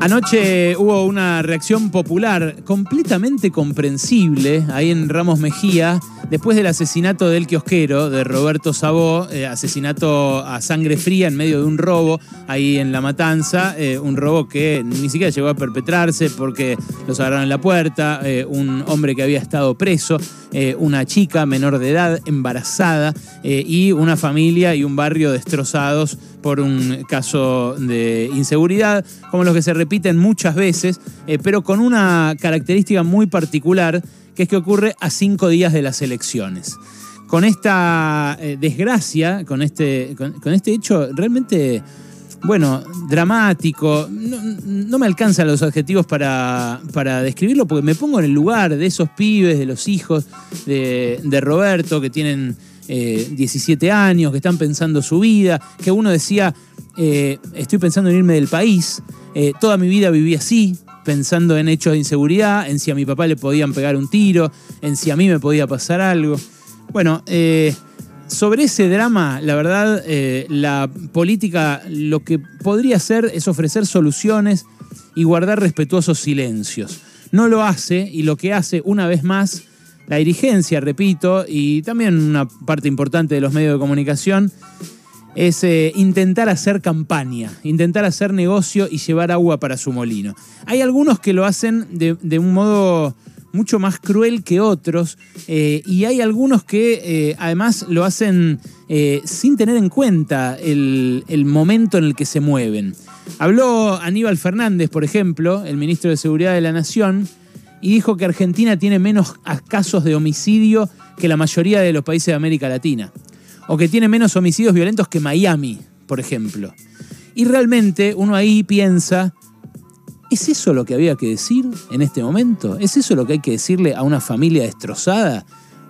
Anoche hubo una reacción popular completamente comprensible ahí en Ramos Mejía, después del asesinato del kiosquero, de Roberto Sabó, eh, asesinato a sangre fría en medio de un robo ahí en La Matanza, eh, un robo que ni siquiera llegó a perpetrarse porque los agarraron en la puerta, eh, un hombre que había estado preso, una chica menor de edad embarazada y una familia y un barrio destrozados por un caso de inseguridad, como los que se repiten muchas veces, pero con una característica muy particular que es que ocurre a cinco días de las elecciones. Con esta eh, desgracia, con este, con, este hecho realmente, bueno, dramático, no, me alcanzan los adjetivos para, para, describirlo porque me pongo en el lugar de esos pibes, de los hijos de, Roberto que tienen 17 eh, años, que están pensando su vida, que uno decía, eh, estoy pensando en irme del país, toda mi vida viví así, pensando en hechos de inseguridad, en si a mi papá le podían pegar un tiro, en si a mí me podía pasar algo. Bueno, eh, sobre ese drama, la verdad, eh, la política lo que podría hacer es ofrecer soluciones y guardar respetuosos silencios. No lo hace y lo que hace una vez más la dirigencia, repito, y también una parte importante de los medios de comunicación, es eh, intentar hacer campaña, intentar hacer negocio y llevar agua para su molino. Hay algunos que lo hacen de, un modo mucho más cruel que otros eh, y hay algunos que eh, además lo hacen sin tener en cuenta el, el, momento en el que se mueven. Habló Aníbal Fernández, por ejemplo, el ministro de Seguridad de la Nación, y dijo que Argentina tiene menos casos de homicidio que la mayoría de los países de América Latina o que tiene menos homicidios violentos que Miami, por ejemplo. Y realmente uno ahí piensa, ¿es eso lo que había que decir en este momento? ¿Es eso lo que hay que decirle a una familia destrozada?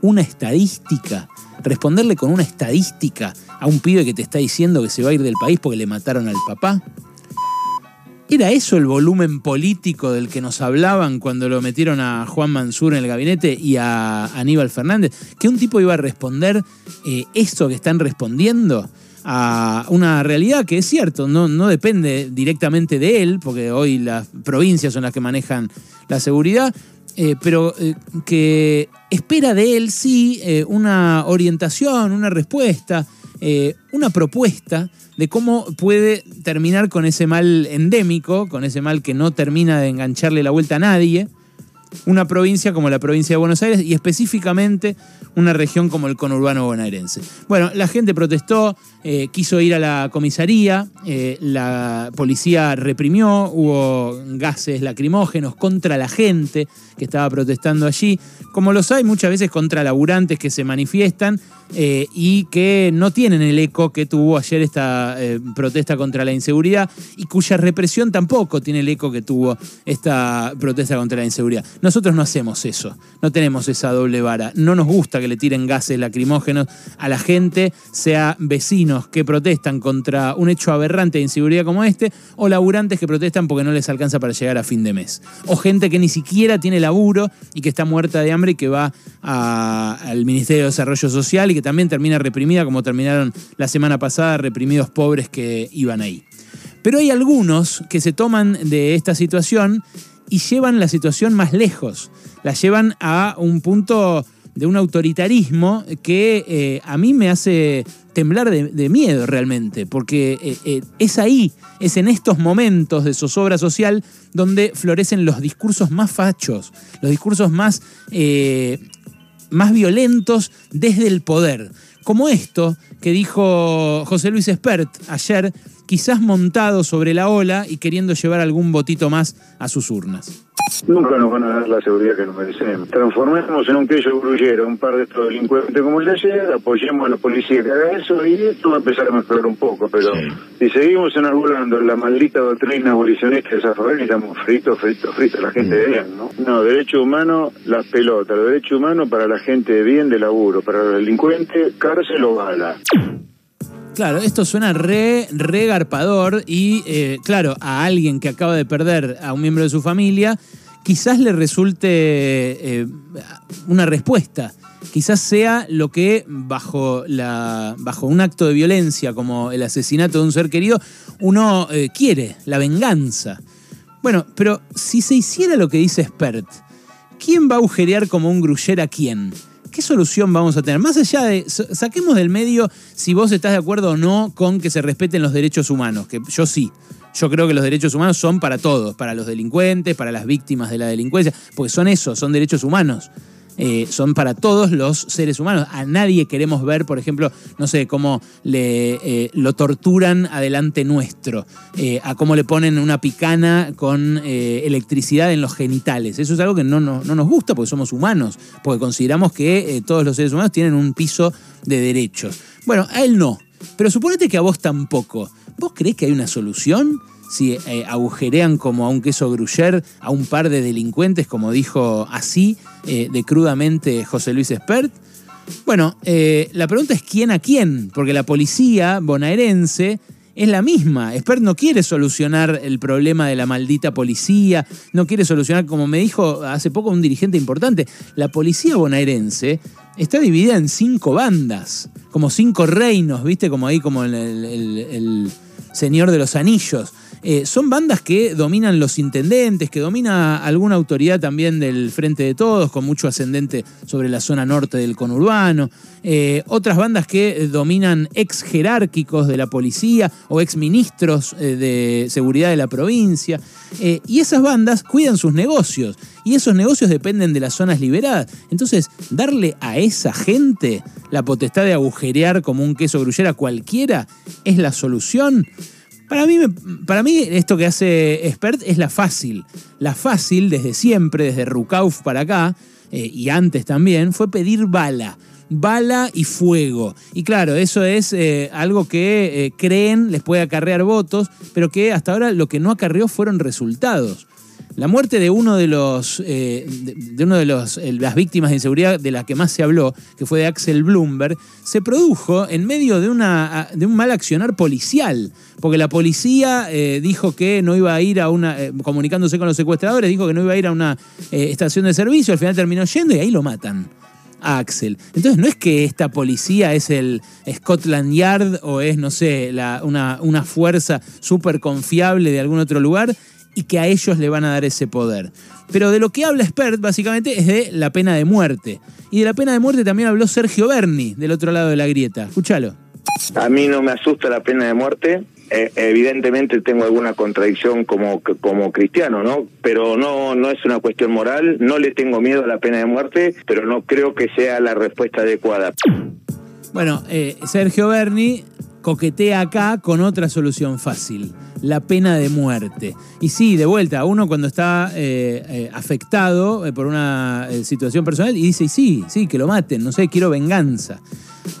¿Una estadística? ¿Responderle con una estadística a un pibe que te está diciendo que se va a ir del país porque le mataron al papá? ¿Era eso el volumen político del que nos hablaban cuando lo metieron a Juan Mansur en el gabinete y a Aníbal Fernández? ¿Que un tipo iba a responder eh, esto que están respondiendo? a una realidad que es cierto, no, no, depende directamente de él, porque hoy las provincias son las que manejan la seguridad, eh, pero eh, que espera de él sí una orientación, una respuesta, una propuesta de cómo puede terminar con ese mal endémico, con ese mal que no termina de engancharle la vuelta a nadie, una provincia como la provincia de Buenos Aires y específicamente una región como el conurbano bonaerense. Bueno, la gente protestó, eh, quiso ir a la comisaría, eh, la policía reprimió, hubo gases lacrimógenos contra la gente que estaba protestando allí, como los hay muchas veces contra laburantes que se manifiestan eh, y que no tienen el eco que tuvo ayer esta protesta contra la inseguridad y cuya represión tampoco tiene el eco que tuvo esta protesta contra la inseguridad. Nosotros no hacemos eso, no tenemos esa doble vara, no nos gusta que le tiren gases lacrimógenos a la gente, sea vecinos que protestan contra un hecho aberrante de inseguridad como este, o laburantes que protestan porque no les alcanza para llegar a fin de mes. O gente que ni siquiera tiene laburo y que está muerta de hambre y que va al Ministerio de Desarrollo Social y que también termina reprimida como terminaron la semana pasada reprimidos pobres que iban ahí. Pero hay algunos que se toman de esta situación y llevan la situación más lejos. La llevan a un punto de un autoritarismo que eh, a mí me hace temblar de, miedo realmente, porque eh, eh, es ahí, es en estos momentos de zozobra social donde florecen los discursos más fachos, los discursos más, más violentos desde el poder. Como esto que dijo José Luis Espert ayer, quizás montado sobre la ola y queriendo llevar algún votito más a sus urnas. Nunca nos van a dar la seguridad que nos merecemos. Transformemos en un queso grullero un par de estos delincuentes como el de ayer, apoyemos a la policía que haga eso y esto va a empezar a mejorar un poco. Pero si seguimos enarbolando la maldita doctrina abolicionista de esa favela, estamos fritos, fritos, fritos, la gente de bien, ¿no? No, derecho humano, las pelotas, los derechos humanos para la gente de bien de laburo, para los delincuentes, cárcel o bala. Claro, esto suena re, regarpador y, eh, claro, a alguien que acaba de perder a un miembro de su familia, quizás le resulte eh, una respuesta. Quizás sea lo que bajo, la, bajo un acto de violencia como el asesinato de un ser querido, uno eh, quiere, la venganza. Bueno, pero si se hiciera lo que dice Spert, ¿quién va a agujerear como un gruyer a quién? ¿Qué solución vamos a tener? Más allá de, saquemos del medio si vos estás de acuerdo o no con que se respeten los derechos humanos, que yo sí. Yo creo que los derechos humanos son para todos, para los delincuentes, para las víctimas de la delincuencia, porque son eso, son derechos humanos. Eh, son para todos los seres humanos. A nadie queremos ver, por ejemplo, no sé, cómo le, eh, lo torturan adelante nuestro, eh, a cómo le ponen una picana con electricidad en los genitales. Eso es algo que no, no, no nos gusta porque somos humanos, porque consideramos que todos los seres humanos tienen un piso de derechos. Bueno, a él no, pero suponete que a vos tampoco. ¿Vos creés que hay una solución? Si eh, agujerean como a un queso gruyer a un par de delincuentes, como dijo así eh, de crudamente José Luis Espert. Bueno, eh, la pregunta es quién a quién, porque la policía bonaerense es la misma. Espert no quiere solucionar el problema de la maldita policía, no quiere solucionar, como me dijo hace poco un dirigente importante, la policía bonaerense está dividida en cinco bandas, como cinco reinos, ¿viste? Como ahí, como el Señor de los Anillos. Eh, son bandas que dominan los intendentes, que domina alguna autoridad también del Frente de Todos, con mucho ascendente sobre la zona norte del conurbano. Eh, otras bandas que dominan ex jerárquicos de la policía o ex ministros eh, de seguridad de la provincia. y esas bandas cuidan sus negocios. Y esos negocios dependen de las zonas liberadas. Entonces, darle a esa gente la potestad de agujerear como un queso gruyera cualquiera es la solución. Para mí, para mí, esto que hace Expert es la fácil. La fácil, desde siempre, desde Rukauf para acá, eh, y antes también, fue pedir bala. Bala y fuego. Y claro, eso es eh, algo que eh, creen les puede acarrear votos, pero que hasta ahora lo que no acarreó fueron resultados. La muerte de uno de los eh, de, uno de los, las víctimas de inseguridad de la que más se habló, que fue de Axel Bloomberg, se produjo en medio de, una, de un mal accionar policial. Porque la policía eh, dijo que no iba a ir a una, eh, comunicándose con los secuestradores, dijo que no iba a ir a una estación de servicio, al final terminó yendo y ahí lo matan. A Axel. Entonces no es que esta policía es el Scotland Yard o es, no sé, una, una fuerza súper confiable de algún otro lugar, y que a ellos le van a dar ese poder. Pero de lo que habla Spert básicamente es de la pena de muerte. Y de la pena de muerte también habló Sergio Berni, del otro lado de la grieta. Escúchalo. A mí no me asusta la pena de muerte. Eh, evidentemente tengo alguna contradicción como, como cristiano, ¿no? Pero no, no es una cuestión moral. No le tengo miedo a la pena de muerte, pero no creo que sea la respuesta adecuada. Bueno, eh, Sergio Berni coquetea acá con otra solución fácil, la pena de muerte. Y sí, de vuelta, uno cuando está eh, eh, afectado eh, por una situación personal y dice, sí, sí, que lo maten, no sé, quiero venganza.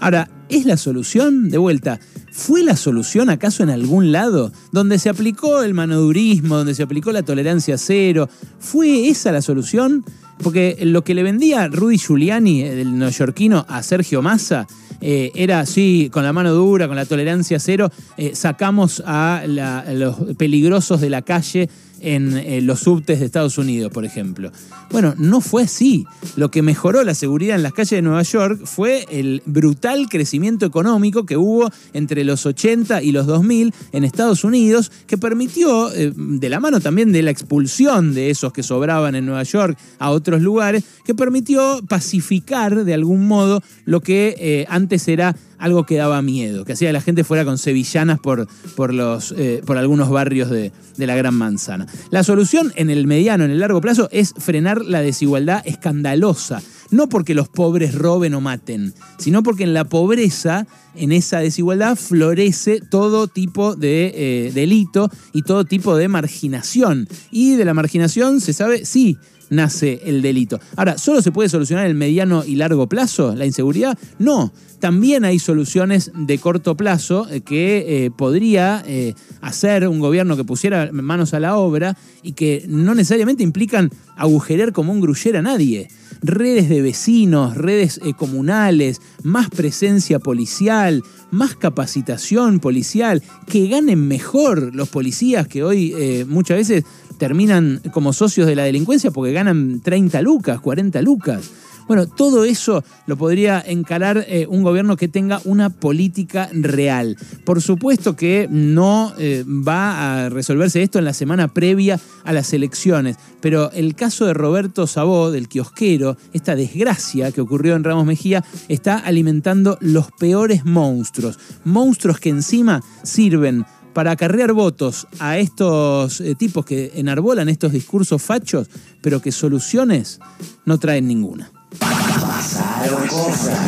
Ahora, ¿es la solución? De vuelta, ¿fue la solución acaso en algún lado? Donde se aplicó el manodurismo, donde se aplicó la tolerancia cero, ¿fue esa la solución? Porque lo que le vendía Rudy Giuliani, el neoyorquino, a Sergio Massa, eh, era así, con la mano dura, con la tolerancia cero, eh, sacamos a, los peligrosos de la calle en eh, los subtes de Estados Unidos, por ejemplo. Bueno, no fue así. Lo que mejoró la seguridad en las calles de Nueva York fue el brutal crecimiento económico que hubo entre los 80 y los 2000 en Estados Unidos, que permitió, de la mano también de la expulsión de esos que sobraban en Nueva York a otros lugares, que permitió pacificar de algún modo lo que antes era algo que daba miedo, que hacía que la gente fuera con sevillanas por, por, los, eh, por algunos barrios de, de la Gran Manzana. La solución en el mediano, en el largo plazo, es frenar la desigualdad escandalosa. No porque los pobres roben o maten, sino porque en la pobreza, en esa desigualdad, florece todo tipo de eh, delito y todo tipo de marginación. Y de la marginación se sabe, sí, nace el delito. Ahora, ¿solo se puede solucionar el mediano y largo plazo la inseguridad? No, también hay soluciones de corto plazo eh, que eh, podría eh, hacer un gobierno que pusiera manos a la obra y que no necesariamente implican agujerear como un gruyer a nadie. Redes de vecinos, redes comunales, más presencia policial, más capacitación policial, que ganen mejor los policías que hoy muchas veces terminan como socios de la delincuencia porque ganan 30 lucas, 40 lucas. Bueno, todo eso lo podría encarar eh, un gobierno que tenga una política real. Por supuesto que no eh, va a resolverse esto en la semana previa a las elecciones, pero el caso de Roberto Sabó, del kiosquero, esta desgracia que ocurrió en Ramos Mejía, está alimentando los peores monstruos. Monstruos que encima sirven para acarrear votos a estos eh, tipos que enarbolan estos discursos fachos, pero que soluciones no traen ninguna. Pasaron cosas.